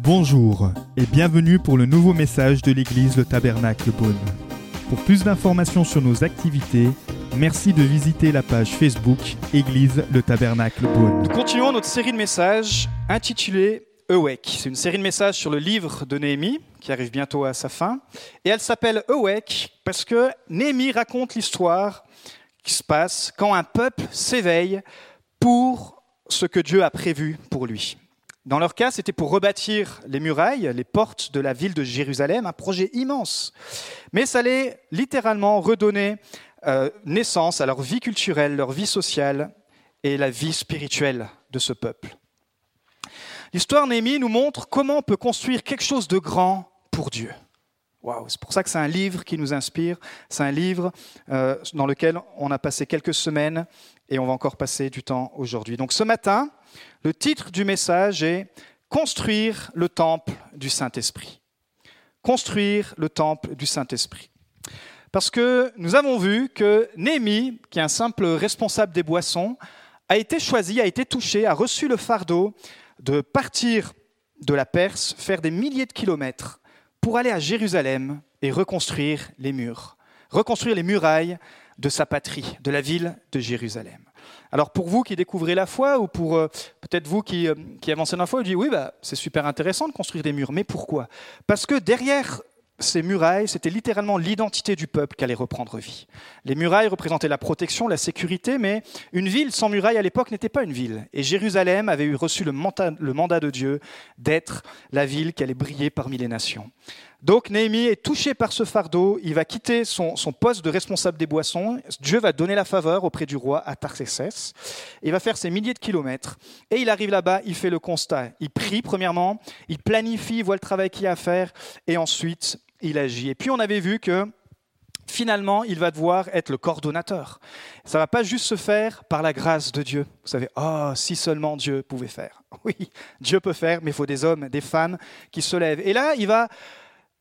Bonjour et bienvenue pour le nouveau message de l'église Le Tabernacle Beaune. Pour plus d'informations sur nos activités, merci de visiter la page Facebook Église Le Tabernacle Beaune. Nous continuons notre série de messages intitulée Awake. C'est une série de messages sur le livre de Néhémie qui arrive bientôt à sa fin. Et elle s'appelle Awake parce que Néhémie raconte l'histoire qui se passe quand un peuple s'éveille pour ce que Dieu a prévu pour lui. Dans leur cas, c'était pour rebâtir les murailles, les portes de la ville de Jérusalem, un projet immense. Mais ça allait littéralement redonner euh, naissance à leur vie culturelle, leur vie sociale et la vie spirituelle de ce peuple. L'histoire Néhémie nous montre comment on peut construire quelque chose de grand pour Dieu. C'est pour ça que c'est un livre qui nous inspire, c'est un livre euh, dans lequel on a passé quelques semaines et on va encore passer du temps aujourd'hui. Donc ce matin, le titre du message est Construire le temple du Saint-Esprit. Construire le temple du Saint-Esprit. Parce que nous avons vu que Néhémie, qui est un simple responsable des boissons, a été choisi, a été touché, a reçu le fardeau de partir de la Perse, faire des milliers de kilomètres pour aller à Jérusalem et reconstruire les murs, reconstruire les murailles de sa patrie, de la ville de Jérusalem. Alors pour vous qui découvrez la foi, ou pour euh, peut-être vous qui, euh, qui avancez dans la foi, vous dites oui, bah, c'est super intéressant de construire des murs. Mais pourquoi? Parce que derrière ces murailles, c'était littéralement l'identité du peuple qui allait reprendre vie. Les murailles représentaient la protection, la sécurité, mais une ville sans murailles à l'époque n'était pas une ville. Et Jérusalem avait eu reçu le mandat, le mandat de Dieu d'être la ville qui allait briller parmi les nations. Donc Néhémie est touché par ce fardeau, il va quitter son, poste de responsable des boissons, Dieu va donner la faveur auprès du roi à Tarsécès, il va faire ses milliers de kilomètres, et il arrive là-bas, il fait le constat, il prie premièrement, il planifie, il voit le travail qu'il y a à faire, et ensuite il agit. Et puis on avait vu que finalement, il va devoir être le coordonnateur. Ça va pas juste se faire par la grâce de Dieu. Vous savez, oh, si seulement Dieu pouvait faire. Oui, Dieu peut faire, mais il faut des hommes, des femmes qui se lèvent. Et là, il va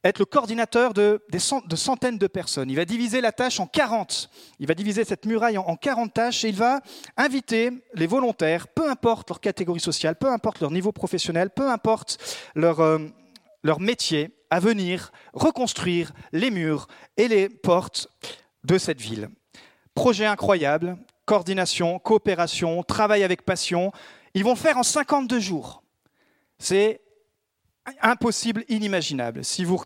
être le coordinateur de, de, centaines de personnes. Il va diviser la tâche en 40. Il va diviser cette muraille en, 40 tâches et il va inviter les volontaires, peu importe leur catégorie sociale, peu importe leur niveau professionnel, peu importe leur, euh, leur métier, à venir reconstruire les murs et les portes de cette ville. Projet incroyable, coordination, coopération, travail avec passion. Ils vont faire en 52 jours. C'est impossible, inimaginable. Si vous,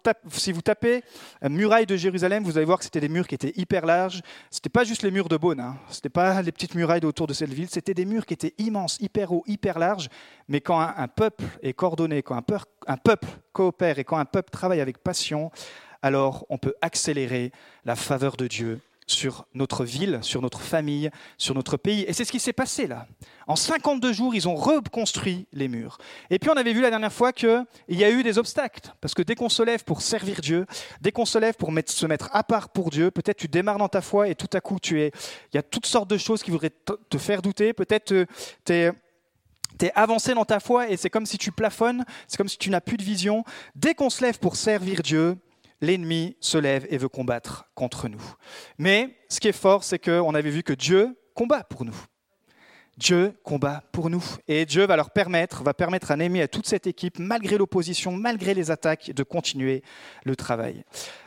tapez muraille de Jérusalem, vous allez voir que c'était des murs qui étaient hyper larges. Ce n'était pas juste les murs de Beaune, hein. ce n'était pas les petites murailles autour de cette ville, c'était des murs qui étaient immenses, hyper hauts, hyper larges. Mais quand un, peuple est coordonné, quand un peuple coopère et quand un peuple travaille avec passion, alors on peut accélérer la faveur de Dieu sur notre ville, sur notre famille, sur notre pays. Et c'est ce qui s'est passé là. En 52 jours, ils ont reconstruit les murs. Et puis on avait vu la dernière fois qu'il y a eu des obstacles. Parce que dès qu'on se lève pour servir Dieu, dès qu'on se lève pour se mettre à part pour Dieu, peut-être tu démarres dans ta foi et tout à coup tu es... Il y a toutes sortes de choses qui voudraient te faire douter. Peut-être euh, tu es avancé dans ta foi et c'est comme si tu plafonnes, c'est comme si tu n'as plus de vision. Dès qu'on se lève pour servir Dieu, l'ennemi se lève et veut combattre contre nous. Mais ce qui est fort, c'est qu'on avait vu que Dieu combat pour nous. Dieu combat pour nous. Et Dieu va leur permettre, va permettre à Néhémie, à toute cette équipe, malgré l'opposition, malgré les attaques, de continuer le travail.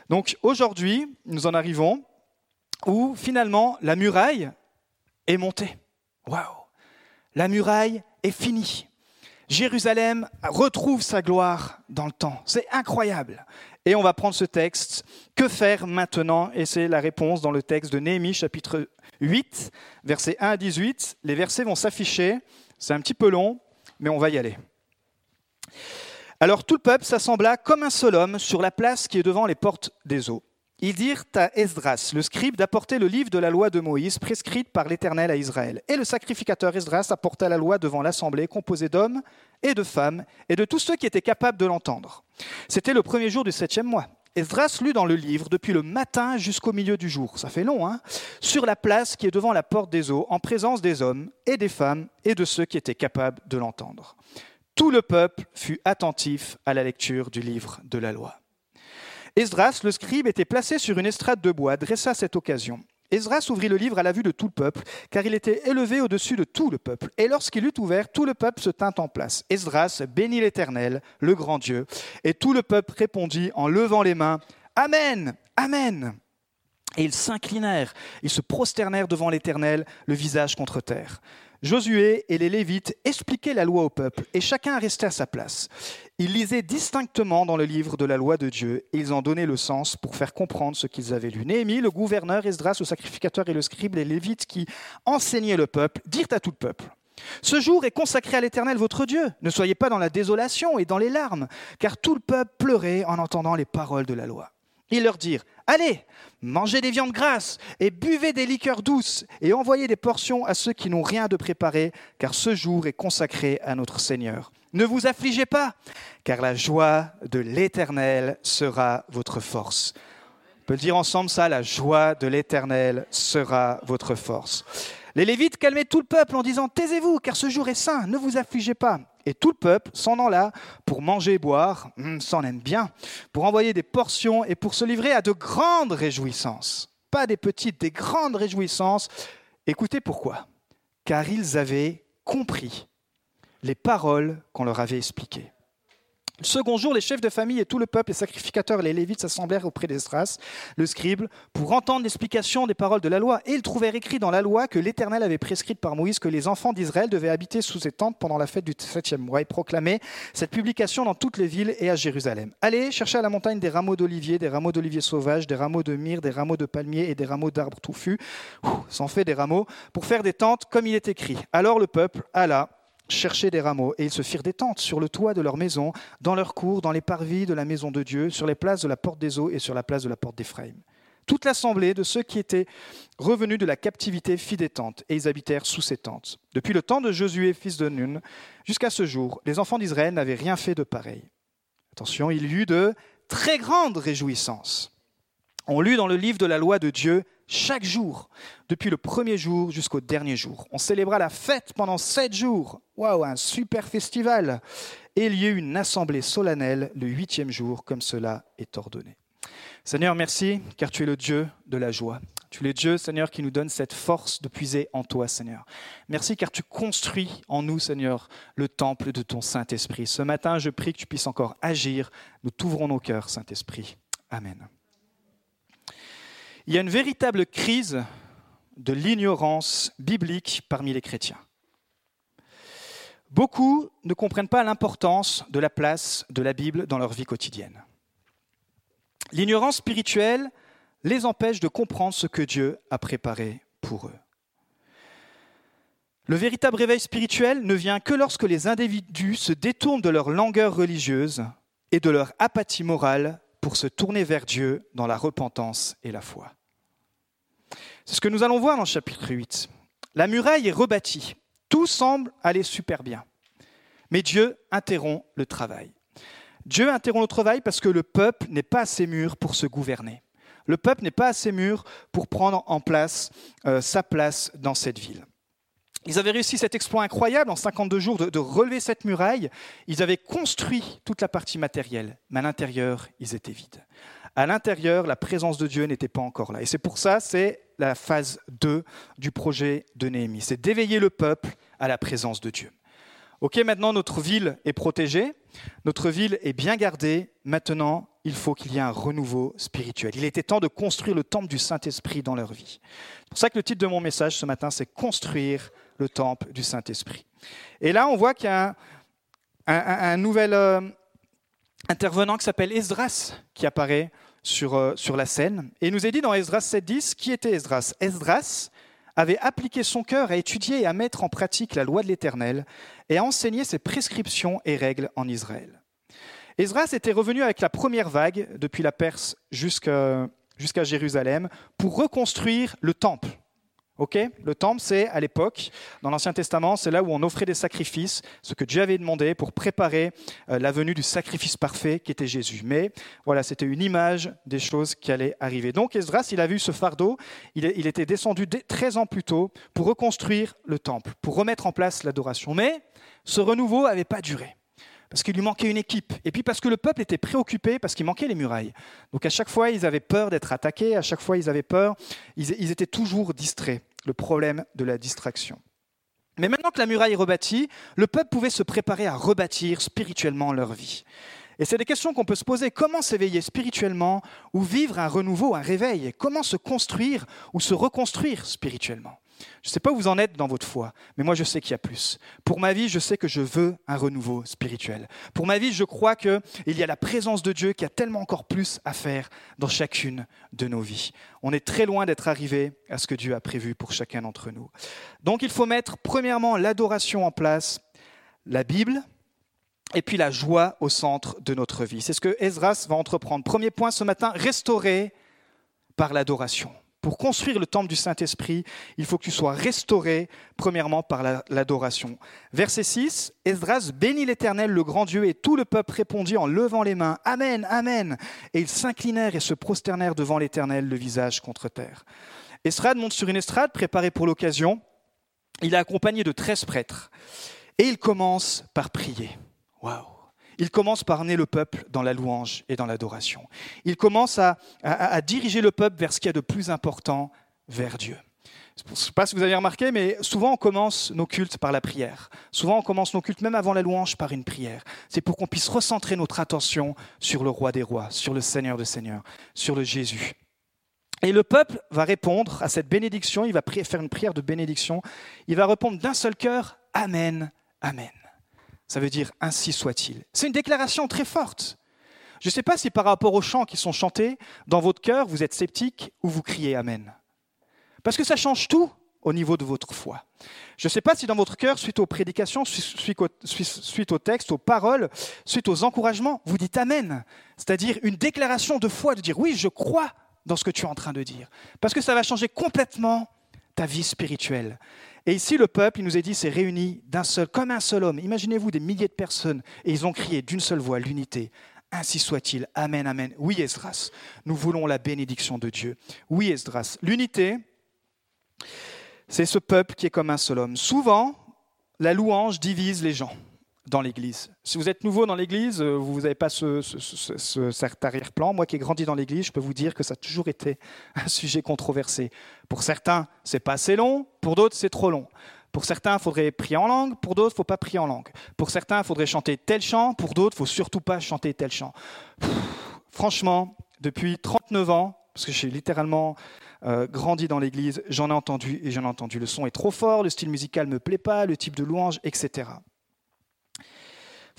Donc aujourd'hui, nous en arrivons où finalement la muraille est montée. Waouh La muraille est finie. Jérusalem retrouve sa gloire dans le temps. C'est incroyable. Et on va prendre ce texte. Que faire maintenant? Et c'est la réponse dans le texte de Néhémie, chapitre 8, versets 1 à 18. Les versets vont s'afficher. C'est un petit peu long, mais on va y aller. Alors tout le peuple s'assembla comme un seul homme sur la place qui est devant les portes des eaux. Ils dirent à Esdras, le scribe, d'apporter le livre de la loi de Moïse prescrite par l'Éternel à Israël. Et le sacrificateur Esdras apporta la loi devant l'assemblée composée d'hommes et de femmes et de tous ceux qui étaient capables de l'entendre. C'était le premier jour du septième mois. Esdras lut dans le livre depuis le matin jusqu'au milieu du jour, ça fait long, hein? Sur la place qui est devant la porte des eaux, en présence des hommes et des femmes et de ceux qui étaient capables de l'entendre. Tout le peuple fut attentif à la lecture du livre de la loi. Esdras, le scribe, était placé sur une estrade de bois dressée à cette occasion. Esdras ouvrit le livre à la vue de tout le peuple, car il était élevé au-dessus de tout le peuple. Et lorsqu'il eut ouvert, tout le peuple se tint en place. Esdras bénit l'Éternel, le grand Dieu. Et tout le peuple répondit en levant les mains, Amen, Amen. Et ils s'inclinèrent, ils se prosternèrent devant l'Éternel, le visage contre terre. Josué et les Lévites expliquaient la loi au peuple, et chacun restait à sa place. Ils lisaient distinctement dans le livre de la loi de Dieu, et ils en donnaient le sens pour faire comprendre ce qu'ils avaient lu. Néhémie, le gouverneur, Esdras, le sacrificateur et le scribe, les Lévites qui enseignaient le peuple, dirent à tout le peuple ce jour est consacré à l'Éternel votre Dieu. Ne soyez pas dans la désolation et dans les larmes, car tout le peuple pleurait en entendant les paroles de la loi. Ils leur dirent, Allez, mangez des viandes grasses et buvez des liqueurs douces et envoyez des portions à ceux qui n'ont rien de préparé, car ce jour est consacré à notre Seigneur. Ne vous affligez pas, car la joie de l'Éternel sera votre force. On peut le dire ensemble ça, la joie de l'Éternel sera votre force. Les Lévites calmaient tout le peuple en disant Taisez-vous, car ce jour est saint, ne vous affligez pas. Et tout le peuple s'en alla pour manger et boire, hum, s'en aime bien, pour envoyer des portions et pour se livrer à de grandes réjouissances. Pas des petites, des grandes réjouissances. Écoutez pourquoi. Car ils avaient compris les paroles qu'on leur avait expliquées. Le second jour, les chefs de famille et tout le peuple, les sacrificateurs et les lévites s'assemblèrent auprès d'Esdras, le scribe, pour entendre l'explication des paroles de la loi. Et ils trouvèrent écrit dans la loi que l'Éternel avait prescrite par Moïse que les enfants d'Israël devaient habiter sous ses tentes pendant la fête du septième mois et proclamer cette publication dans toutes les villes et à Jérusalem. Allez chercher à la montagne des rameaux d'olivier, des rameaux d'olivier sauvages, des rameaux de myrrhe, des rameaux de palmier et des rameaux d'arbres touffus. S'en fait des rameaux pour faire des tentes comme il est écrit. Alors le peuple alla chercher des rameaux, et ils se firent des tentes sur le toit de leur maison, dans leur cour, dans les parvis de la maison de Dieu, sur les places de la porte des eaux et sur la place de la porte d'Éphraïm. Toute l'assemblée de ceux qui étaient revenus de la captivité fit des tentes, et ils habitèrent sous ces tentes. Depuis le temps de Josué, fils de Nun, jusqu'à ce jour, les enfants d'Israël n'avaient rien fait de pareil. Attention, il y eut de très grandes réjouissances. On lut dans le livre de la loi de Dieu chaque jour, depuis le premier jour jusqu'au dernier jour. On célébra la fête pendant sept jours. Waouh, un super festival. Et il y eut une assemblée solennelle le huitième jour, comme cela est ordonné. Seigneur, merci, car tu es le Dieu de la joie. Tu es le Dieu, Seigneur, qui nous donne cette force de puiser en toi, Seigneur. Merci, car tu construis en nous, Seigneur, le temple de ton Saint-Esprit. Ce matin, je prie que tu puisses encore agir. Nous t'ouvrons nos cœurs, Saint-Esprit. Amen. Il y a une véritable crise de l'ignorance biblique parmi les chrétiens. Beaucoup ne comprennent pas l'importance de la place de la Bible dans leur vie quotidienne. L'ignorance spirituelle les empêche de comprendre ce que Dieu a préparé pour eux. Le véritable réveil spirituel ne vient que lorsque les individus se détournent de leur langueur religieuse et de leur apathie morale pour se tourner vers Dieu dans la repentance et la foi. C'est ce que nous allons voir dans le chapitre 8. La muraille est rebâtie. Tout semble aller super bien. Mais Dieu interrompt le travail. Dieu interrompt le travail parce que le peuple n'est pas assez mûr pour se gouverner. Le peuple n'est pas assez mûr pour prendre en place euh, sa place dans cette ville. Ils avaient réussi cet exploit incroyable en 52 jours de, relever cette muraille. Ils avaient construit toute la partie matérielle, mais à l'intérieur, ils étaient vides. À l'intérieur, la présence de Dieu n'était pas encore là. Et c'est pour ça, c'est la phase 2 du projet de Néhémie. C'est d'éveiller le peuple à la présence de Dieu. Ok, maintenant notre ville est protégée, notre ville est bien gardée. Maintenant, il faut qu'il y ait un renouveau spirituel. Il était temps de construire le temple du Saint-Esprit dans leur vie. C'est pour ça que le titre de mon message ce matin, c'est Construire le temple du Saint-Esprit. Et là, on voit qu'il y a un, nouvel euh, intervenant qui s'appelle Esdras qui apparaît sur, euh, sur la scène. Et nous est dit dans Esdras 7.10, qui était Esdras? Esdras avait appliqué son cœur à étudier et à mettre en pratique la loi de l'Éternel et à enseigner ses prescriptions et règles en Israël. Esdras était revenu avec la première vague depuis la Perse jusqu'à Jérusalem pour reconstruire le temple le temple, c'est à l'époque, dans l'Ancien Testament, c'est là où on offrait des sacrifices, ce que Dieu avait demandé pour préparer euh, la venue du sacrifice parfait qui était Jésus. Mais voilà, c'était une image des choses qui allaient arriver. Donc Esdras, il a vu ce fardeau, il, il était descendu 13 ans plus tôt pour reconstruire le temple, pour remettre en place l'adoration. Mais ce renouveau n'avait pas duré. Parce qu'il lui manquait une équipe, et puis parce que le peuple était préoccupé, parce qu'il manquait les murailles. Donc à chaque fois, ils avaient peur d'être attaqués, à chaque fois, ils avaient peur, ils, étaient toujours distraits, le problème de la distraction. Mais maintenant que la muraille est rebâtie, le peuple pouvait se préparer à rebâtir spirituellement leur vie. Et c'est des questions qu'on peut se poser. Comment s'éveiller spirituellement ou vivre un renouveau, un réveil? Comment se construire ou se reconstruire spirituellement? Je ne sais pas où vous en êtes dans votre foi, mais moi je sais qu'il y a plus. Pour ma vie, je sais que je veux un renouveau spirituel. Pour ma vie, je crois qu'il y a la présence de Dieu qui a tellement encore plus à faire dans chacune de nos vies. On est très loin d'être arrivé à ce que Dieu a prévu pour chacun d'entre nous. Donc il faut mettre premièrement l'adoration en place, la Bible, et puis la joie au centre de notre vie. C'est ce que Esdras va entreprendre. Premier point ce matin, restaurer par l'adoration. Pour construire le temple du Saint-Esprit, il faut que tu sois restauré, premièrement, par l'adoration. Verset 6, Esdras bénit l'Éternel, le grand Dieu, et tout le peuple répondit en levant les mains, Amen, Amen. Et ils s'inclinèrent et se prosternèrent devant l'Éternel, le visage contre terre. Esdras monte sur une estrade préparée pour l'occasion. Il est accompagné de treize prêtres. Et il commence par prier. Waouh il commence par amener le peuple dans la louange et dans l'adoration. Il commence à, diriger le peuple vers ce qu'il y a de plus important, vers Dieu. Je ne sais pas si vous avez remarqué, mais souvent on commence nos cultes par la prière. Souvent on commence nos cultes, même avant la louange, par une prière. C'est pour qu'on puisse recentrer notre attention sur le roi des rois, sur le Seigneur des seigneurs, sur le Jésus. Et le peuple va répondre à cette bénédiction, il va faire une prière de bénédiction, il va répondre d'un seul cœur, Amen, Amen. Ça veut dire ainsi soit-il. C'est une déclaration très forte. Je ne sais pas si par rapport aux chants qui sont chantés, dans votre cœur, vous êtes sceptique ou vous criez Amen. Parce que ça change tout au niveau de votre foi. Je ne sais pas si dans votre cœur, suite aux prédications, suite au texte, aux paroles, suite aux encouragements, vous dites Amen. C'est-à-dire une déclaration de foi, de dire oui, je crois dans ce que tu es en train de dire. Parce que ça va changer complètement ta vie spirituelle. Et ici, le peuple, il nous est dit, s'est réuni d'un seul, comme un seul homme. Imaginez-vous des milliers de personnes, et ils ont crié d'une seule voix l'unité. Ainsi soit-il. Amen, amen. Oui, Esdras, nous voulons la bénédiction de Dieu. Oui, Esdras. L'unité, c'est ce peuple qui est comme un seul homme. Souvent, la louange divise les gens dans l'Église. Si vous êtes nouveau dans l'Église, euh, vous n'avez pas ce, cet arrière-plan. Moi qui ai grandi dans l'Église, je peux vous dire que ça a toujours été un sujet controversé. Pour certains, c'est pas assez long, pour d'autres, c'est trop long. Pour certains, il faudrait prier en langue, pour d'autres, il ne faut pas prier en langue. Pour certains, il faudrait chanter tel chant, pour d'autres, il ne faut surtout pas chanter tel chant. franchement, depuis 39 ans, parce que j'ai littéralement euh, grandi dans l'église, j'en ai entendu et j'en ai entendu. Le son est trop fort, le style musical ne me plaît pas, le type de louange, etc.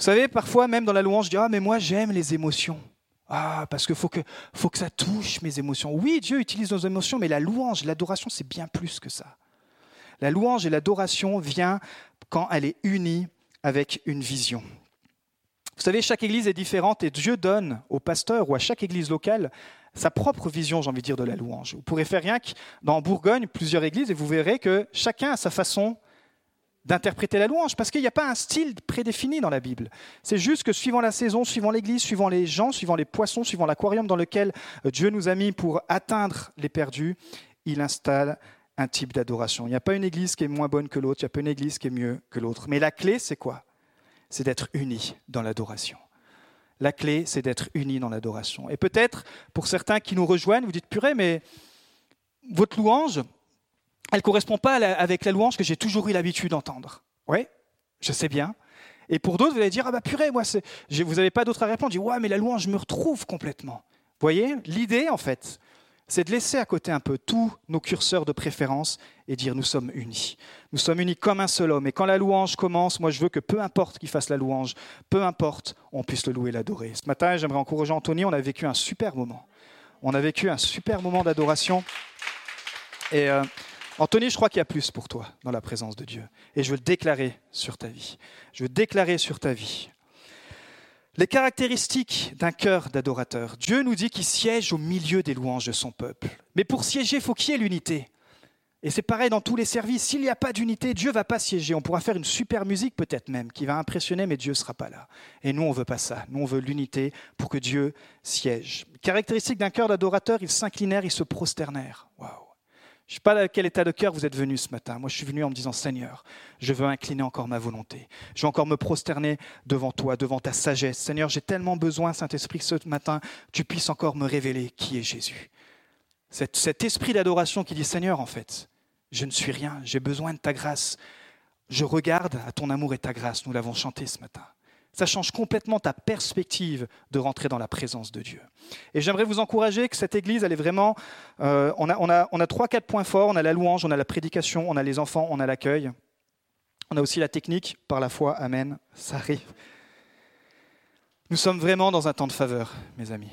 Vous savez, parfois, même dans la louange, je dis Ah, mais moi, j'aime les émotions. Ah, parce qu'il faut que, faut que ça touche mes émotions. Oui, Dieu utilise nos émotions, mais la louange, l'adoration, c'est bien plus que ça. La louange et l'adoration vient quand elle est unie avec une vision. Vous savez, chaque église est différente et Dieu donne au pasteur ou à chaque église locale sa propre vision, j'ai envie de dire, de la louange. Vous pourrez faire rien que dans Bourgogne, plusieurs églises, et vous verrez que chacun a sa façon d'interpréter la louange, parce qu'il n'y a pas un style prédéfini dans la Bible. C'est juste que suivant la saison, suivant l'Église, suivant les gens, suivant les poissons, suivant l'aquarium dans lequel euh, Dieu nous a mis pour atteindre les perdus, il installe un type d'adoration. Il n'y a pas une Église qui est moins bonne que l'autre, il n'y a pas une Église qui est mieux que l'autre. Mais la clé, c'est quoi? C'est d'être unis dans l'adoration. La clé, c'est d'être unis dans l'adoration. Et peut-être, pour certains qui nous rejoignent, vous dites, purée, mais votre louange, elle ne correspond pas avec la louange que j'ai toujours eu l'habitude d'entendre. Oui, je sais bien. Et pour d'autres, vous allez dire, ah bah purée, moi, vous n'avez pas d'autre à répondre. Je dis, ouais, mais la louange me retrouve complètement. Vous voyez, l'idée, en fait, c'est de laisser à côté un peu tous nos curseurs de préférence et dire, nous sommes unis. Nous sommes unis comme un seul homme. Et quand la louange commence, moi, je veux que peu importe qui fasse la louange, peu importe, on puisse le louer l'adorer. Ce matin, j'aimerais encourager Anthony, on a vécu un super moment. On a vécu un super moment d'adoration. Et... Euh, Anthony, je crois qu'il y a plus pour toi dans la présence de Dieu. Et je veux le déclarer sur ta vie. Je veux déclarer sur ta vie. Les caractéristiques d'un cœur d'adorateur. Dieu nous dit qu'il siège au milieu des louanges de son peuple. Mais pour siéger, il faut qu'il y ait l'unité. Et c'est pareil dans tous les services. S'il n'y a pas d'unité, Dieu ne va pas siéger. On pourra faire une super musique peut-être même qui va impressionner, mais Dieu ne sera pas là. Et nous, on ne veut pas ça. Nous, on veut l'unité pour que Dieu siège. Caractéristique d'un cœur d'adorateur, ils s'inclinèrent, ils se prosternèrent. Waouh Je ne sais pas à quel état de cœur vous êtes venu ce matin. Moi, je suis venu en me disant, Seigneur, je veux incliner encore ma volonté. Je veux encore me prosterner devant toi, devant ta sagesse. Seigneur, j'ai tellement besoin, Saint-Esprit, que ce matin, tu puisses encore me révéler qui est Jésus. Cet, cet esprit d'adoration qui dit, Seigneur, en fait, je ne suis rien, j'ai besoin de ta grâce. Je regarde à ton amour et ta grâce. Nous l'avons chanté ce matin. Ça change complètement ta perspective de rentrer dans la présence de Dieu. Et j'aimerais vous encourager que cette Église, elle est vraiment... Euh, on, a, on, a, on a trois, quatre points forts. On a la louange, on a la prédication, on a les enfants, on a l'accueil. On a aussi la technique, par la foi, Amen, ça arrive. Nous sommes vraiment dans un temps de faveur, mes amis.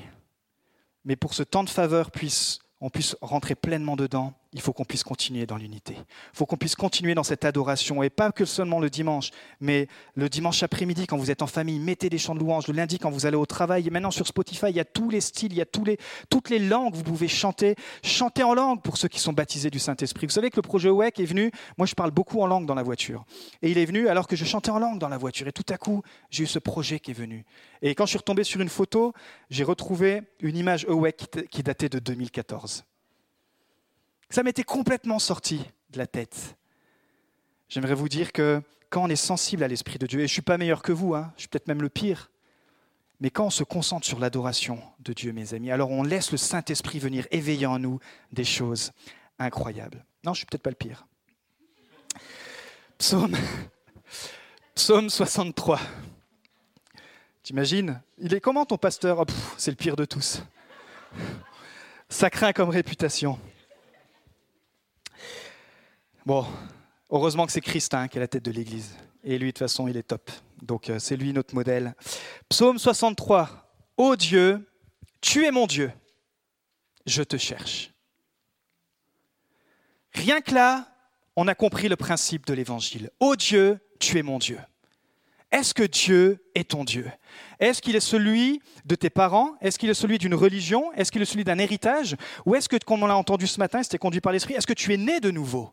Mais pour ce temps de faveur puisse on puisse rentrer pleinement dedans, il faut qu'on puisse continuer dans l'unité. Il faut qu'on puisse continuer dans cette adoration, et pas que seulement le dimanche, mais le dimanche après-midi quand vous êtes en famille, mettez des chants de louange, le lundi quand vous allez au travail, et maintenant sur Spotify, il y a tous les styles, il y a tous les, toutes les langues, vous pouvez chanter, chanter en langue pour ceux qui sont baptisés du Saint-Esprit. Vous savez que le projet WEC est venu, moi je parle beaucoup en langue dans la voiture, et il est venu alors que je chantais en langue dans la voiture, et tout à coup, j'ai eu ce projet qui est venu. Et quand je suis retombé sur une photo, j'ai retrouvé une image WEC qui datait de 2014. Ça m'était complètement sorti de la tête. J'aimerais vous dire que quand on est sensible à l'Esprit de Dieu, et je ne suis pas meilleur que vous, hein, je suis peut-être même le pire, mais quand on se concentre sur l'adoration de Dieu, mes amis, alors on laisse le Saint-Esprit venir éveiller en nous des choses incroyables. Non, je ne suis peut-être pas le pire. Psaume, Psaume 63. T'imagines? Il est comment ton pasteur? Oh, C'est le pire de tous. Ça craint comme réputation. Bon, heureusement que c'est Christ hein, qui est la tête de l'Église. Et lui, de toute façon, il est top. Donc, euh, c'est lui notre modèle. Psaume 63. Ô Dieu, tu es mon Dieu. Je te cherche. Rien que là, on a compris le principe de l'Évangile. Ô Dieu, tu es mon Dieu. Est-ce que Dieu est ton Dieu? Est-ce qu'il est celui de tes parents? Est-ce qu'il est celui d'une religion? Est-ce qu'il est celui d'un héritage? Ou est-ce que, comme on l'a entendu ce matin, c'était conduit par l'Esprit, est-ce que tu es né de nouveau?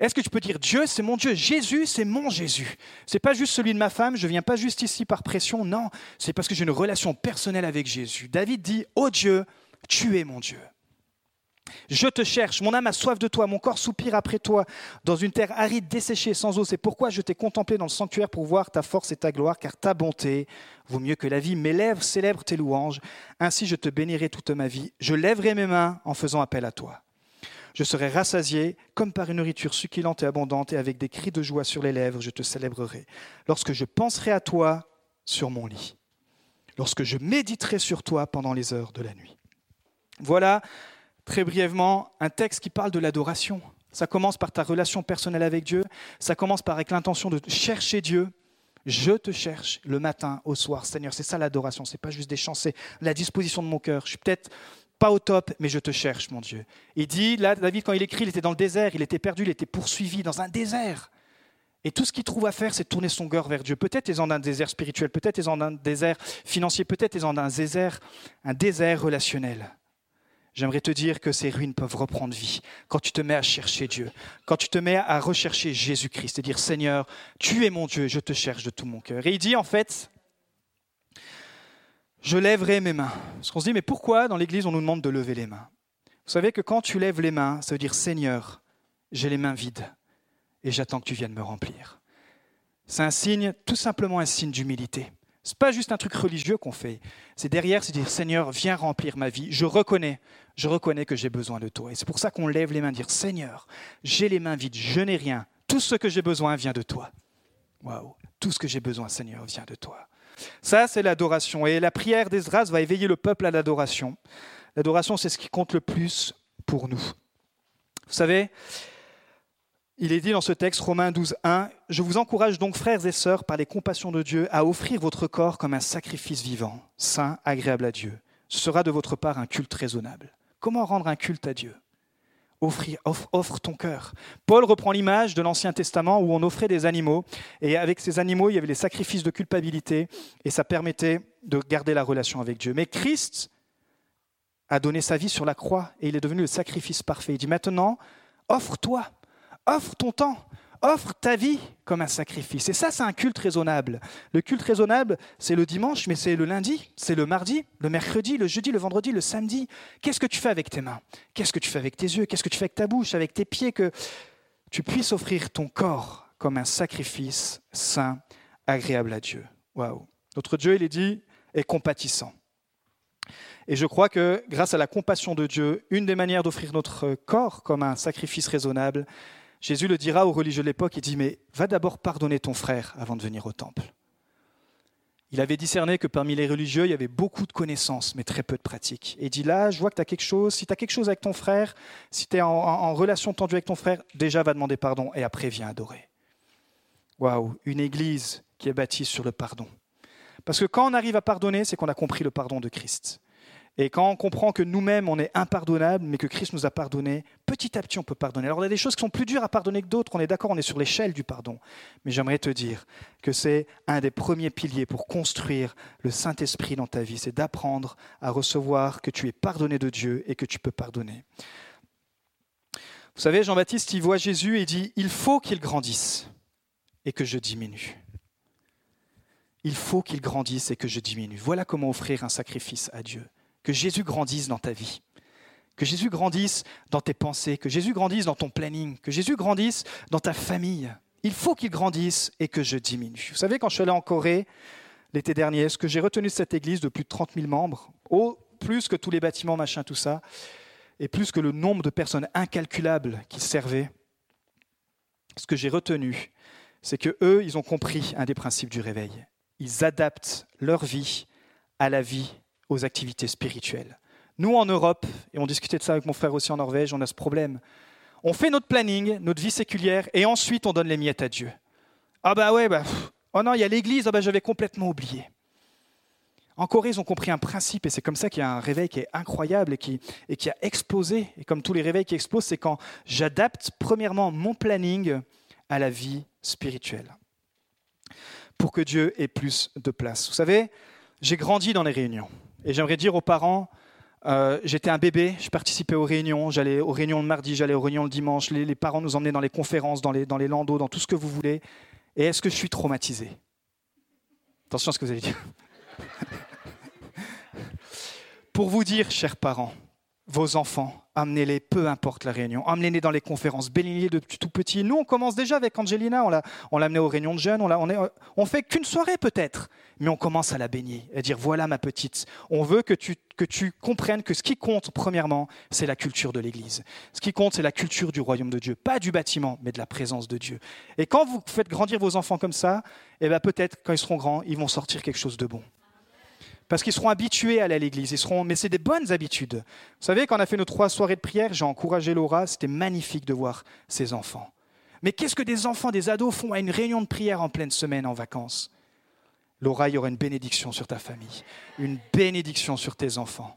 Est-ce que tu peux dire Dieu, c'est mon Dieu, Jésus, c'est mon Jésus? C'est pas juste celui de ma femme, je viens pas juste ici par pression, non, c'est parce que j'ai une relation personnelle avec Jésus. David dit Oh Dieu, tu es mon Dieu. Je te cherche, mon âme a soif de toi, mon corps soupire après toi, dans une terre aride, desséchée, sans eau. C'est pourquoi je t'ai contemplé dans le sanctuaire pour voir ta force et ta gloire, car ta bonté vaut mieux que la vie. Mes lèvres célèbrent tes louanges, ainsi je te bénirai toute ma vie. Je lèverai mes mains en faisant appel à toi. Je serai rassasié comme par une nourriture succulente et abondante, et avec des cris de joie sur les lèvres, je te célébrerai. Lorsque je penserai à toi sur mon lit, lorsque je méditerai sur toi pendant les heures de la nuit. Voilà, très brièvement, un texte qui parle de l'adoration. Ça commence par ta relation personnelle avec Dieu, ça commence par avec l'intention de chercher Dieu, je te cherche le matin, au soir, Seigneur. C'est ça l'adoration, c'est pas juste des chants, c'est la disposition de mon cœur. Je suis peut-être pas au top, mais je te cherche, mon Dieu. Il dit, là, David, quand il écrit, il était dans le désert, il était perdu, il était poursuivi dans un désert. Et tout ce qu'il trouve à faire, c'est tourner son cœur vers Dieu. Peut-être est en un désert spirituel, peut-être est en un désert financier, peut-être est en un désert, un désert relationnel. J'aimerais te dire que ces ruines peuvent reprendre vie quand tu te mets à chercher Dieu, quand tu te mets à rechercher Jésus-Christ et dire Seigneur, tu es mon Dieu, je te cherche de tout mon cœur. Et il dit en fait, je lèverai mes mains. Parce qu'on se dit, mais pourquoi dans l'Église on nous demande de lever les mains? Vous savez que quand tu lèves les mains, ça veut dire Seigneur, j'ai les mains vides et j'attends que tu viennes me remplir. C'est un signe, tout simplement un signe d'humilité. Ce n'est pas juste un truc religieux qu'on fait. C'est derrière, c'est dire Seigneur, viens remplir ma vie. Je reconnais, je reconnais que j'ai besoin de toi. Et c'est pour ça qu'on lève les mains, dire Seigneur, j'ai les mains vides, je n'ai rien. Tout ce que j'ai besoin vient de toi. Waouh, tout ce que j'ai besoin, Seigneur, vient de toi. Ça, c'est l'adoration. Et la prière d'Esdras va éveiller le peuple à l'adoration. L'adoration, c'est ce qui compte le plus pour nous. Vous savez, il est dit dans ce texte, Romains 12, 1, Je vous encourage donc, frères et sœurs, par les compassions de Dieu, à offrir votre corps comme un sacrifice vivant, saint, agréable à Dieu. Ce sera de votre part un culte raisonnable. Comment rendre un culte à Dieu? Offre, ton cœur. Paul reprend l'image de l'Ancien Testament où on offrait des animaux, et avec ces animaux, il y avait les sacrifices de culpabilité, et ça permettait de garder la relation avec Dieu. Mais Christ a donné sa vie sur la croix, et il est devenu le sacrifice parfait. Il dit maintenant, offre-toi, offre ton temps, offre ta vie comme un sacrifice. Et ça, c'est un culte raisonnable. Le culte raisonnable, c'est le dimanche, mais c'est le lundi, c'est le mardi, le mercredi, le jeudi, le vendredi, le samedi. Qu'est-ce que tu fais avec tes mains? Qu'est-ce que tu fais avec tes yeux? Qu'est-ce que tu fais avec ta bouche, avec tes pieds? Que tu puisses offrir ton corps comme un sacrifice saint, agréable à Dieu. Waouh Notre Dieu, il est dit, est compatissant. Et je crois que grâce à la compassion de Dieu, une des manières d'offrir notre corps comme un sacrifice raisonnable, Jésus le dira aux religieux de l'époque, il dit, mais va d'abord pardonner ton frère avant de venir au temple. Il avait discerné que parmi les religieux, il y avait beaucoup de connaissances, mais très peu de pratiques. Et il dit là, je vois que tu as quelque chose, si tu as quelque chose avec ton frère, si tu es en, relation tendue avec ton frère, déjà va demander pardon et après viens adorer. Waouh, une église qui est bâtie sur le pardon. Parce que quand on arrive à pardonner, c'est qu'on a compris le pardon de Christ. Et quand on comprend que nous-mêmes, on est impardonnable, mais que Christ nous a pardonné, petit à petit, on peut pardonner. Alors, il y a des choses qui sont plus dures à pardonner que d'autres. On est d'accord, on est sur l'échelle du pardon. Mais j'aimerais te dire que c'est un des premiers piliers pour construire le Saint-Esprit dans ta vie. C'est d'apprendre à recevoir que tu es pardonné de Dieu et que tu peux pardonner. Vous savez, Jean-Baptiste, il voit Jésus et dit, il faut qu'il grandisse et que je diminue. Il faut qu'il grandisse et que je diminue. Voilà comment offrir un sacrifice à Dieu que Jésus grandisse dans ta vie, que Jésus grandisse dans tes pensées, que Jésus grandisse dans ton planning, que Jésus grandisse dans ta famille. Il faut qu'il grandisse et que je diminue. Vous savez, quand je suis allé en Corée l'été dernier, ce que j'ai retenu de cette église de plus de 30 000 membres, au plus que tous les bâtiments, machin, tout ça, et plus que le nombre de personnes incalculables qui servaient, ce que j'ai retenu, c'est que eux, ils ont compris un des principes du réveil. Ils adaptent leur vie à la vie aux activités spirituelles. Nous, en Europe, et on discutait de ça avec mon frère aussi en Norvège, on a ce problème. On fait notre planning, notre vie séculière, et ensuite on donne les miettes à Dieu. Ah bah ouais, bah, oh non, il y a l'église, ah bah j'avais complètement oublié. En Corée, ils ont compris un principe, et c'est comme ça qu'il y a un réveil qui est incroyable et qui, et qui a explosé. Et comme tous les réveils qui explosent, c'est quand j'adapte premièrement mon planning à la vie spirituelle, pour que Dieu ait plus de place. Vous savez, j'ai grandi dans les réunions. Et j'aimerais dire aux parents, euh, j'étais un bébé, je participais aux réunions, j'allais aux réunions le mardi, j'allais aux réunions le dimanche, les, parents nous emmenaient dans les conférences, dans les, dans les dans tout ce que vous voulez. Et est-ce que je suis traumatisé? Attention à ce que vous allez dire. Pour vous dire, chers parents, vos enfants, amenez-les, peu importe la réunion, amenez-les dans les conférences, baignez-les depuis tout petit. Nous, on commence déjà avec Angelina, on l'a amenée aux réunions de jeunes, on, on, on fait qu'une soirée peut-être, mais on commence à la baigner, à dire voilà ma petite, on veut que tu, que tu comprennes que ce qui compte, premièrement, c'est la culture de l'Église. Ce qui compte, c'est la culture du royaume de Dieu, pas du bâtiment, mais de la présence de Dieu. Et quand vous faites grandir vos enfants comme ça, eh ben peut-être quand ils seront grands, ils vont sortir quelque chose de bon parce qu'ils seront habitués à aller à l'église. Ils seront, mais c'est des bonnes habitudes. Vous savez, quand on a fait nos trois soirées de prière, j'ai encouragé Laura. C'était magnifique de voir ses enfants. Mais qu'est-ce que des enfants, des ados font à une réunion de prière en pleine semaine en vacances? Laura, il y aura une bénédiction sur ta famille, une bénédiction sur tes enfants.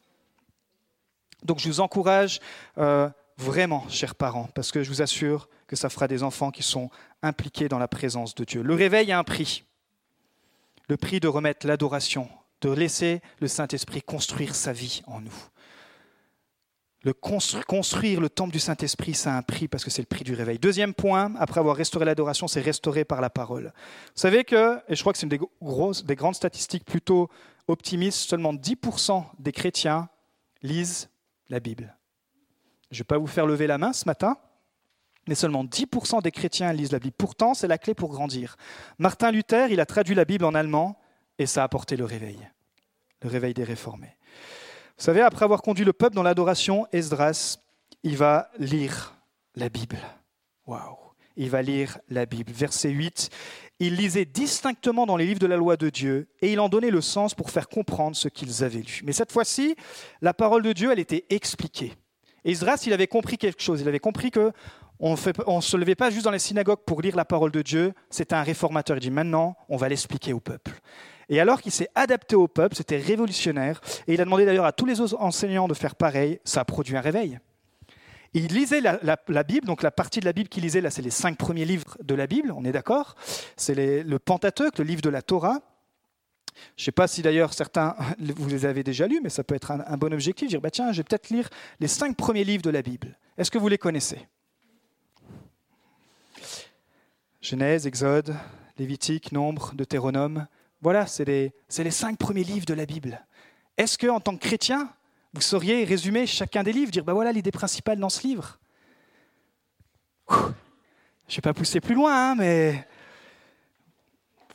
Donc je vous encourage euh, vraiment, chers parents, parce que je vous assure que ça fera des enfants qui sont impliqués dans la présence de Dieu. Le réveil a un prix. Le prix de remettre l'adoration de laisser le Saint-Esprit construire sa vie en nous. Le construire le temple du Saint-Esprit, ça a un prix parce que c'est le prix du réveil. Deuxième point, après avoir restauré l'adoration, c'est restauré par la parole. Vous savez que, et je crois que c'est une des, des grandes statistiques plutôt optimistes, seulement 10% des chrétiens lisent la Bible. Je ne vais pas vous faire lever la main ce matin, mais seulement 10% des chrétiens lisent la Bible. Pourtant, c'est la clé pour grandir. Martin Luther, il a traduit la Bible en allemand et ça a apporté le réveil, le réveil des réformés. Vous savez, après avoir conduit le peuple dans l'adoration, Esdras, il va lire la Bible. Waouh! Il va lire la Bible. Verset 8, il lisait distinctement dans les livres de la loi de Dieu et il en donnait le sens pour faire comprendre ce qu'ils avaient lu. Mais cette fois-ci, la parole de Dieu, elle était expliquée. Esdras, il avait compris quelque chose. Il avait compris que on ne se levait pas juste dans les synagogues pour lire la parole de Dieu. C'était un réformateur. Il dit maintenant, on va l'expliquer au peuple. Et alors qu'il s'est adapté au peuple, c'était révolutionnaire. Et il a demandé d'ailleurs à tous les autres enseignants de faire pareil. Ça a produit un réveil. Il lisait la, Bible, donc la partie de la Bible qu'il lisait, là, c'est les cinq premiers livres de la Bible, on est d'accord C'est le Pentateuque, le livre de la Torah. Je ne sais pas si d'ailleurs certains, vous les avez déjà lus, mais ça peut être un, bon objectif, dire, bah, tiens, je vais peut-être lire les cinq premiers livres de la Bible. Est-ce que vous les connaissez? Genèse, Exode, Lévitique, Nombre, Deutéronome. Voilà, c'est les, cinq premiers livres de la Bible. Est-ce que, en tant que chrétien, vous sauriez résumer chacun des livres, dire ben voilà l'idée principale dans ce livre? Je ne vais pas pousser plus loin, hein, mais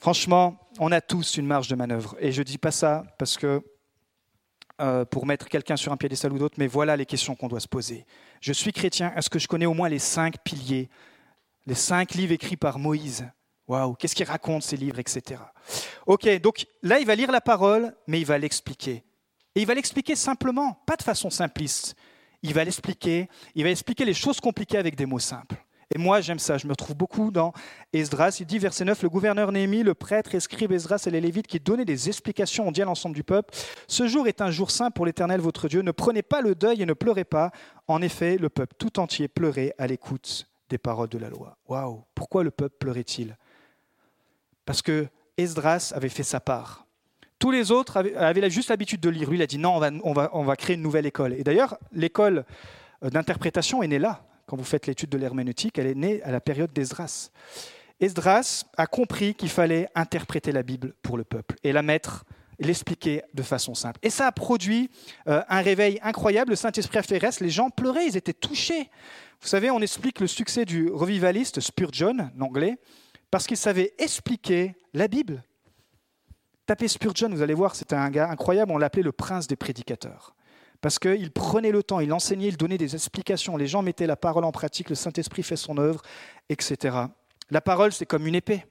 franchement, on a tous une marge de manœuvre. Et je ne dis pas ça parce que euh, pour mettre quelqu'un sur un piédestal ou d'autre, mais voilà les questions qu'on doit se poser. Je suis chrétien, est-ce que je connais au moins les cinq piliers, les cinq livres écrits par Moïse? Waouh, qu'est-ce qu'il raconte ces livres, etc. Ok, donc là, il va lire la parole, mais il va l'expliquer. Et il va l'expliquer simplement, pas de façon simpliste. Il va l'expliquer, il va expliquer les choses compliquées avec des mots simples. Et moi, j'aime ça. Je me retrouve beaucoup dans Esdras. Il dit, verset 9, le gouverneur Néhémie, le prêtre, escribe Esdras et les Lévites qui donnaient des explications, on dit à l'ensemble du peuple Ce jour est un jour saint pour l'Éternel votre Dieu. Ne prenez pas le deuil et ne pleurez pas. En effet, le peuple tout entier pleurait à l'écoute des paroles de la loi. Waouh Pourquoi le peuple pleurait-il? Parce que Esdras avait fait sa part. Tous les autres avaient, juste l'habitude de lire. Lui, il a dit non, on va, créer une nouvelle école. Et d'ailleurs, l'école euh, d'interprétation est née là quand vous faites l'étude de l'herméneutique, elle est née à la période d'Esdras. Esdras a compris qu'il fallait interpréter la Bible pour le peuple et la mettre, l'expliquer de façon simple. Et ça a produit euh, un réveil incroyable. Le Saint-Esprit a fait reste, les gens pleuraient, ils étaient touchés. Vous savez, on explique le succès du revivaliste Spurgeon, l'anglais, parce qu'il savait expliquer la Bible. Tapez Spurgeon, vous allez voir, c'était un gars incroyable, on l'appelait le prince des prédicateurs parce qu'il prenait le temps, il enseignait, il donnait des explications, les gens mettaient la parole en pratique, le Saint-Esprit fait son œuvre, etc. La parole, c'est comme une épée.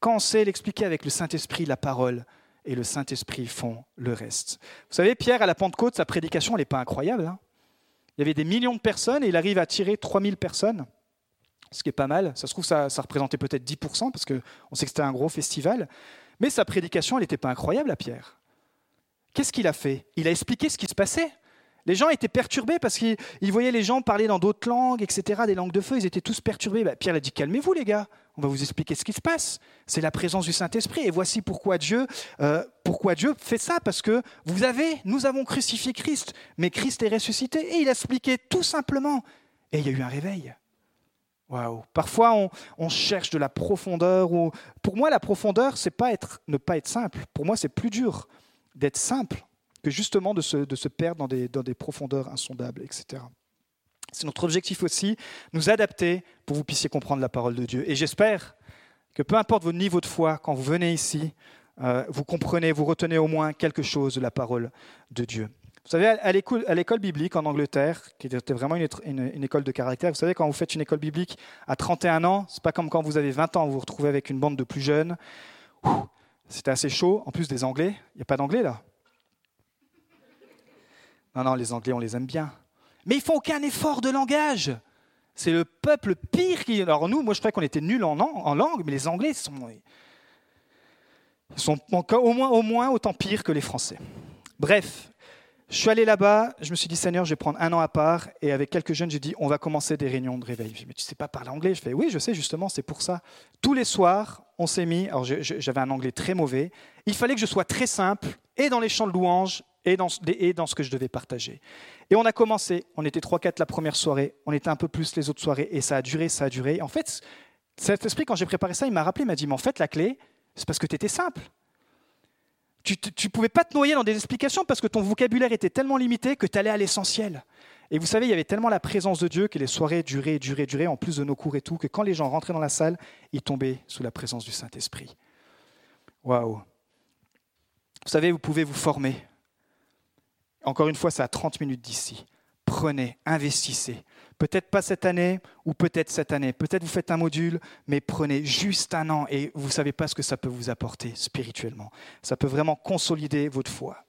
Quand on sait l'expliquer avec le Saint-Esprit, la parole et le Saint-Esprit font le reste. Vous savez, Pierre, à la Pentecôte, sa prédication, elle n'est pas incroyable. Hein. il y avait des millions de personnes et il arrive à tirer 3000 personnes, ce qui est pas mal. Ça se trouve, ça, ça représentait peut-être 10%, parce qu'on sait que c'était un gros festival. Mais sa prédication, elle n'était pas incroyable à Pierre. Qu'est-ce qu'il a fait? Il a expliqué ce qui se passait. Les gens étaient perturbés parce qu'ils voyaient les gens parler dans d'autres langues, etc., des langues de feu, ils étaient tous perturbés. Bah, Pierre a dit calmez-vous les gars, on va vous expliquer ce qui se passe. C'est la présence du Saint-Esprit et voici pourquoi Dieu, euh, pourquoi Dieu fait ça, parce que vous avez, nous avons crucifié Christ, mais Christ est ressuscité et il a expliqué tout simplement. Et il y a eu un réveil. Parfois, on, cherche de la profondeur. Ou... Pour moi, la profondeur, c'est pas ne pas être simple. Pour moi, c'est plus dur d'être simple que justement de se, perdre dans des, dans des profondeurs insondables, etc. C'est notre objectif aussi, nous adapter pour que vous puissiez comprendre la parole de Dieu. Et j'espère que peu importe votre niveau de foi, quand vous venez ici, euh, vous comprenez, vous retenez au moins quelque chose de la parole de Dieu. Vous savez, à l'école biblique en Angleterre, qui était vraiment une, école de caractère, vous savez, quand vous faites une école biblique à 31 ans, c'est pas comme quand vous avez 20 ans, vous vous retrouvez avec une bande de plus jeunes. C'était assez chaud, en plus des Anglais. Il n'y a pas d'Anglais là non, non, les Anglais, on les aime bien. Mais ils font aucun effort de langage. C'est le peuple pire qui. Alors nous, moi je croyais qu'on était nuls en, langue, mais les Anglais sont, sont moins, au moins autant pires que les Français. Bref, je suis allé là-bas, je me suis dit, Seigneur, je vais prendre un an à part. Et avec quelques jeunes, j'ai dit, on va commencer des réunions de réveil. Je dit, mais tu sais pas parler anglais? Je fais, oui, je sais, justement, c'est pour ça. Tous les soirs, on s'est mis, alors j'avais un anglais très mauvais, il fallait que je sois très simple, et dans les chants de louanges, et dans, et dans ce que je devais partager. Et on a commencé, on était 3-4 la première soirée, on était un peu plus les autres soirées, et ça a duré, ça a duré. En fait, cet esprit, quand j'ai préparé ça, il m'a rappelé, il m'a dit, mais en fait, la clé, c'est parce que tu étais simple. Tu ne pouvais pas te noyer dans des explications parce que ton vocabulaire était tellement limité que tu allais à l'essentiel. Et vous savez, il y avait tellement la présence de Dieu que les soirées duraient, duraient, duraient, en plus de nos cours et tout, que quand les gens rentraient dans la salle, ils tombaient sous la présence du Saint-Esprit. Waouh! Vous savez, vous pouvez vous former. Encore une fois, c'est à 30 minutes d'ici. Prenez, investissez. Peut-être pas cette année ou peut-être cette année. Peut-être vous faites un module, mais prenez juste un an et vous ne savez pas ce que ça peut vous apporter spirituellement. Ça peut vraiment consolider votre foi.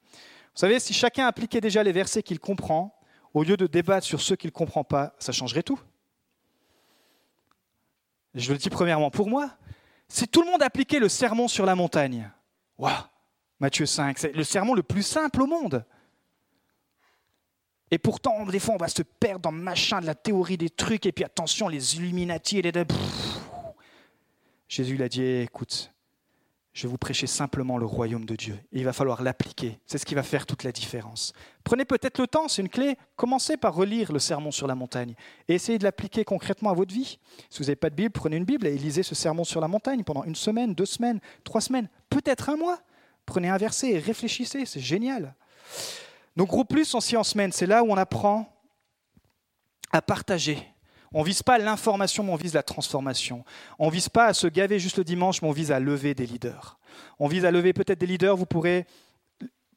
Vous savez, si chacun appliquait déjà les versets qu'il comprend, au lieu de débattre sur ceux qu'il ne comprend pas, ça changerait tout. Je le dis premièrement pour moi. Si tout le monde appliquait le sermon sur la montagne, waouh, Matthieu 5, c'est le sermon le plus simple au monde. Et pourtant, des fois, on va se perdre dans machin de la théorie des trucs, et puis attention, les Illuminati et les... Jésus l'a dit, écoute, je vais vous prêcher simplement le royaume de Dieu. Il va falloir l'appliquer. C'est ce qui va faire toute la différence. Prenez peut-être le temps, c'est une clé. Commencez par relire le sermon sur la montagne et essayez de l'appliquer concrètement à votre vie. Si vous n'avez pas de Bible, prenez une Bible et lisez ce sermon sur la montagne pendant une semaine, deux semaines, trois semaines, peut-être un mois. Prenez un verset et réfléchissez, c'est génial. Nos groupes plus sont si en semaine, c'est là où on apprend à partager, on ne vise pas l'information, mais on vise la transformation. On ne vise pas à se gaver juste le dimanche, mais on vise à lever des leaders. On vise à lever peut-être des leaders, vous pourrez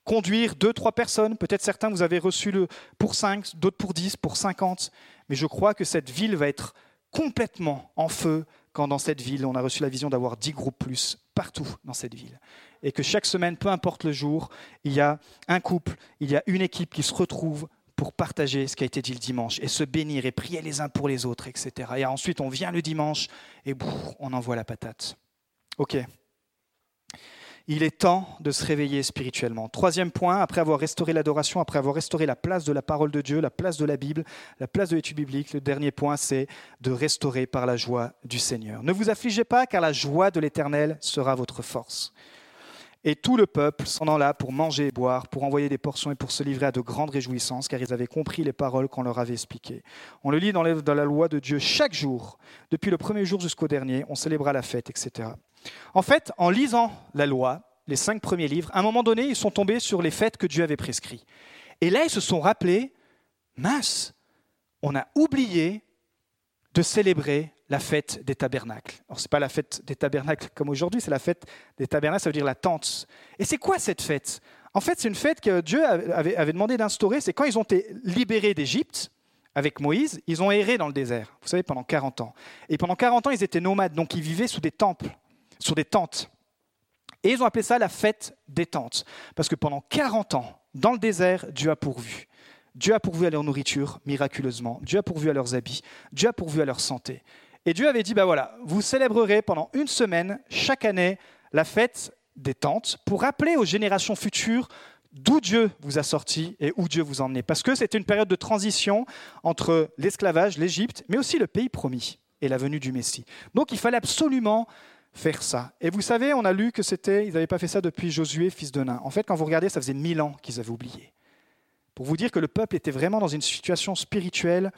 conduire deux, trois personnes. Peut-être certains, vous avez reçu le pour cinq, d'autres pour dix, pour cinquante. Mais je crois que cette ville va être complètement en feu quand dans cette ville, on a reçu la vision d'avoir dix groupes plus partout dans cette ville. Et que chaque semaine, peu importe le jour, il y a un couple, il y a une équipe qui se retrouve pour partager ce qui a été dit le dimanche et se bénir et prier les uns pour les autres, etc. Et ensuite, on vient le dimanche et on envoie la patate. Ok. Il est temps de se réveiller spirituellement. Troisième point, après avoir restauré l'adoration, après avoir restauré la place de la parole de Dieu, la place de la Bible, la place de l'étude biblique, le dernier point, c'est de restaurer par la joie du Seigneur. Ne vous affligez pas, car la joie de l'Éternel sera votre force. Et tout le peuple s'en là pour manger et boire, pour envoyer des portions et pour se livrer à de grandes réjouissances, car ils avaient compris les paroles qu'on leur avait expliquées. On le lit dans la loi de Dieu chaque jour, depuis le premier jour jusqu'au dernier, on célébra la fête, etc. En fait, en lisant la loi, les cinq premiers livres, à un moment donné, ils sont tombés sur les fêtes que Dieu avait prescrites. Et là, ils se sont rappelés, mince, on a oublié de célébrer la fête des tabernacles. Alors, ce n'est pas la fête des tabernacles comme aujourd'hui, c'est la fête des tabernacles, ça veut dire la tente. Et c'est quoi cette fête? En fait, c'est une fête que Dieu avait, avait demandé d'instaurer. C'est quand ils ont été libérés d'Égypte, avec Moïse, ils ont erré dans le désert, vous savez, pendant 40 ans. Et pendant 40 ans, ils étaient nomades, donc ils vivaient sous des temples, sur des tentes. Et ils ont appelé ça la fête des tentes. Parce que pendant 40 ans, dans le désert, Dieu a pourvu. Dieu a pourvu à leur nourriture, miraculeusement. Dieu a pourvu à leurs habits. Dieu a pourvu à leur santé. Et Dieu avait dit, ben voilà, vous célébrerez pendant une semaine, chaque année, la fête des tentes, pour rappeler aux générations futures d'où Dieu vous a sorti et où Dieu vous a emmené. Parce que c'était une période de transition entre l'esclavage, l'Égypte, mais aussi le pays promis et la venue du Messie. Donc il fallait absolument faire ça. Et vous savez, on a lu que c'était, ils n'avaient pas fait ça depuis Josué, fils de Nain. En fait, quand vous regardez, ça faisait mille ans qu'ils avaient oublié. Pour vous dire que le peuple était vraiment dans une situation spirituelle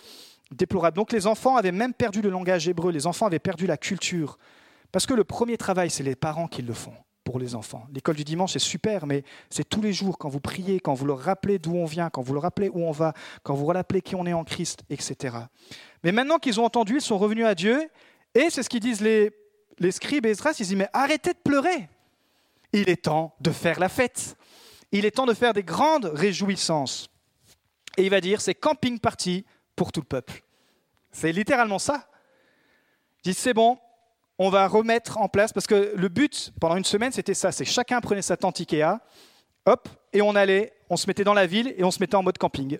déplorable. Donc les enfants avaient même perdu le langage hébreu, les enfants avaient perdu la culture. Parce que le premier travail, c'est les parents qui le font pour les enfants. L'école du dimanche, c'est super, mais c'est tous les jours, quand vous priez, quand vous leur rappelez d'où on vient, quand vous leur rappelez où on va, quand vous rappelez qui on est en Christ, etc. Mais maintenant qu'ils ont entendu, ils sont revenus à Dieu, et c'est ce qu'ils disent les, les scribes et Esdras, ils disent, mais arrêtez de pleurer. Il est temps de faire la fête. Il est temps de faire des grandes réjouissances. Et il va dire, c'est camping party pour tout le peuple. C'est littéralement ça. Il dit, c'est bon, on va remettre en place, parce que le but pendant une semaine, c'était ça, c'est chacun prenait sa tente Ikea, hop, et on allait, on se mettait dans la ville et on se mettait en mode camping.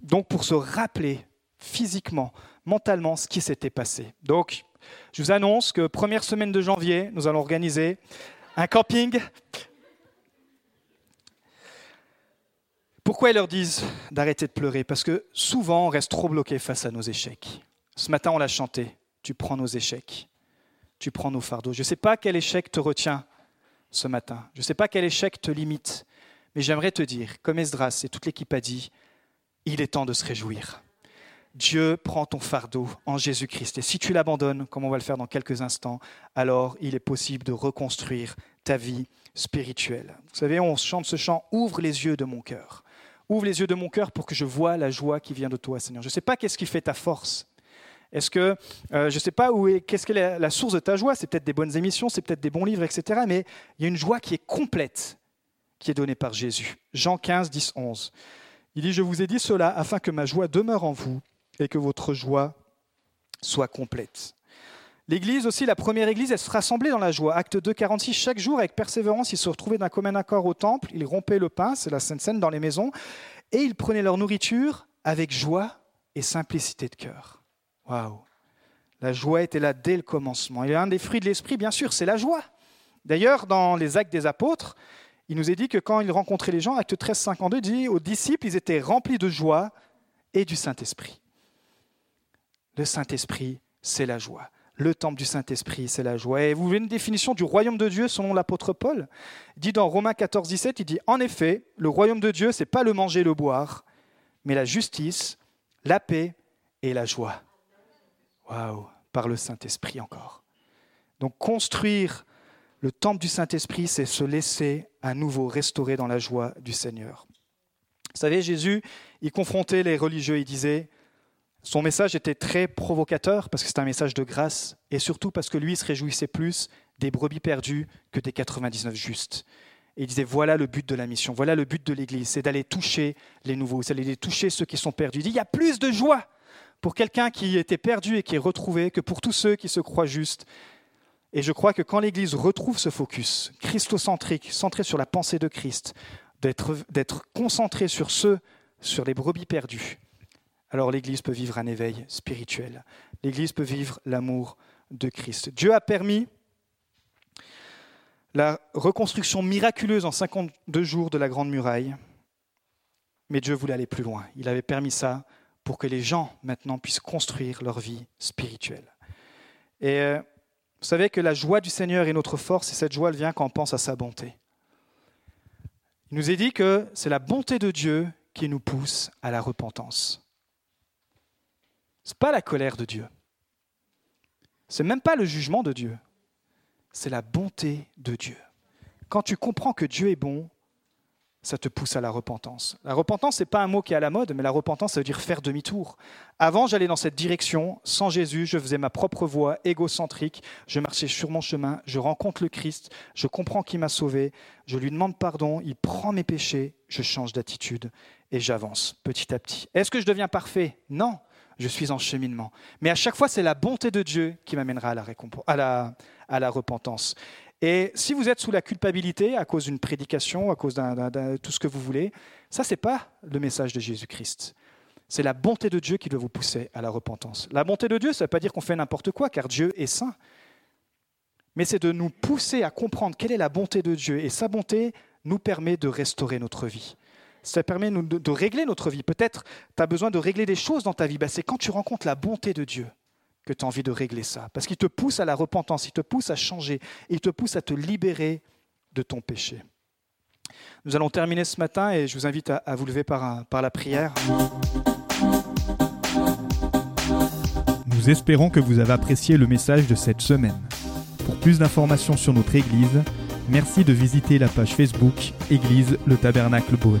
Donc pour se rappeler physiquement, mentalement, ce qui s'était passé. Donc, je vous annonce que première semaine de janvier, nous allons organiser un camping Pourquoi ils leur disent d'arrêter de pleurer? Parce que souvent, on reste trop bloqué face à nos échecs. Ce matin, on l'a chanté. Tu prends nos échecs. Tu prends nos fardeaux. Je ne sais pas quel échec te retient ce matin. Je ne sais pas quel échec te limite. Mais j'aimerais te dire, comme Esdras et toute l'équipe a dit, il est temps de se réjouir. Dieu prend ton fardeau en Jésus-Christ. Et si tu l'abandonnes, comme on va le faire dans quelques instants, alors il est possible de reconstruire ta vie spirituelle. Vous savez, on chante ce chant Ouvre les yeux de mon cœur. Ouvre les yeux de mon cœur pour que je vois la joie qui vient de toi, Seigneur. Je ne sais pas qu'est-ce qui fait ta force. Est-ce que euh, je ne sais pas où est qu'est-ce qu'est la, la source de ta joie? C'est peut-être des bonnes émissions, c'est peut-être des bons livres, etc. Mais il y a une joie qui est complète, qui est donnée par Jésus. Jean 15, 10, 11. Il dit Je vous ai dit cela afin que ma joie demeure en vous et que votre joie soit complète. L'Église aussi, la première Église, elle se rassemblait dans la joie. Acte 2, 46, chaque jour, avec persévérance, ils se retrouvaient d'un commun accord au temple, ils rompaient le pain, c'est la Sainte Seine dans les maisons, et ils prenaient leur nourriture avec joie et simplicité de cœur. Waouh La joie était là dès le commencement. Et un des fruits de l'Esprit, bien sûr, c'est la joie. D'ailleurs, dans les actes des apôtres, il nous est dit que quand ils rencontraient les gens, acte 13, 52, dit aux disciples, ils étaient remplis de joie et du Saint-Esprit. Le Saint-Esprit, c'est la joie. Le temple du Saint-Esprit, c'est la joie. Et vous voulez une définition du royaume de Dieu selon l'apôtre Paul? Il dit dans Romains 14, 17, il dit En effet, le royaume de Dieu, c'est pas le manger et le boire, mais la justice, la paix et la joie. Waouh, par le Saint-Esprit encore. Donc construire le temple du Saint-Esprit, c'est se laisser à nouveau restaurer dans la joie du Seigneur. Vous savez, Jésus, il confrontait les religieux, il disait, son message était très provocateur parce que c'est un message de grâce et surtout parce que lui se réjouissait plus des brebis perdues que des 99 justes. Et il disait voilà le but de la mission, voilà le but de l'Église, c'est d'aller toucher les nouveaux, c'est d'aller toucher ceux qui sont perdus. Il dit il y a plus de joie pour quelqu'un qui était perdu et qui est retrouvé que pour tous ceux qui se croient justes. Et je crois que quand l'Église retrouve ce focus christocentrique, centré sur la pensée de Christ, d'être concentré sur ceux, sur les brebis perdues, alors l'Église peut vivre un éveil spirituel. L'Église peut vivre l'amour de Christ. Dieu a permis la reconstruction miraculeuse en 52 jours de la Grande Muraille, mais Dieu voulait aller plus loin. Il avait permis ça pour que les gens maintenant puissent construire leur vie spirituelle. Et euh, vous savez que la joie du Seigneur est notre force, et cette joie elle vient quand on pense à sa bonté. Il nous est dit que c'est la bonté de Dieu qui nous pousse à la repentance. Ce n'est pas la colère de Dieu. Ce n'est même pas le jugement de Dieu. C'est la bonté de Dieu. Quand tu comprends que Dieu est bon, ça te pousse à la repentance. La repentance, ce n'est pas un mot qui est à la mode, mais la repentance, ça veut dire faire demi-tour. Avant, j'allais dans cette direction, sans Jésus, je faisais ma propre voie égocentrique, je marchais sur mon chemin, je rencontre le Christ, je comprends qu'il m'a sauvé, je lui demande pardon, il prend mes péchés, je change d'attitude et j'avance petit à petit. Est-ce que je deviens parfait? Non je suis en cheminement. Mais à chaque fois, c'est la bonté de Dieu qui m'amènera à la, à, la, repentance. Et si vous êtes sous la culpabilité à cause d'une prédication, à cause de tout ce que vous voulez, ça, ce n'est pas le message de Jésus-Christ. C'est la bonté de Dieu qui doit vous pousser à la repentance. La bonté de Dieu, ça ne veut pas dire qu'on fait n'importe quoi, car Dieu est saint. Mais c'est de nous pousser à comprendre quelle est la bonté de Dieu. Et sa bonté nous permet de restaurer notre vie ça permet de, régler notre vie. Peut-être tu as besoin de régler des choses dans ta vie. Ben, c'est quand tu rencontres la bonté de Dieu que tu as envie de régler ça. Parce qu'il te pousse à la repentance, il te pousse à changer, il te pousse à te libérer de ton péché. Nous allons terminer ce matin et je vous invite à, vous lever par, par la prière. Nous espérons que vous avez apprécié le message de cette semaine. Pour plus d'informations sur notre Église, merci de visiter la page Facebook Église le Tabernacle Beaune.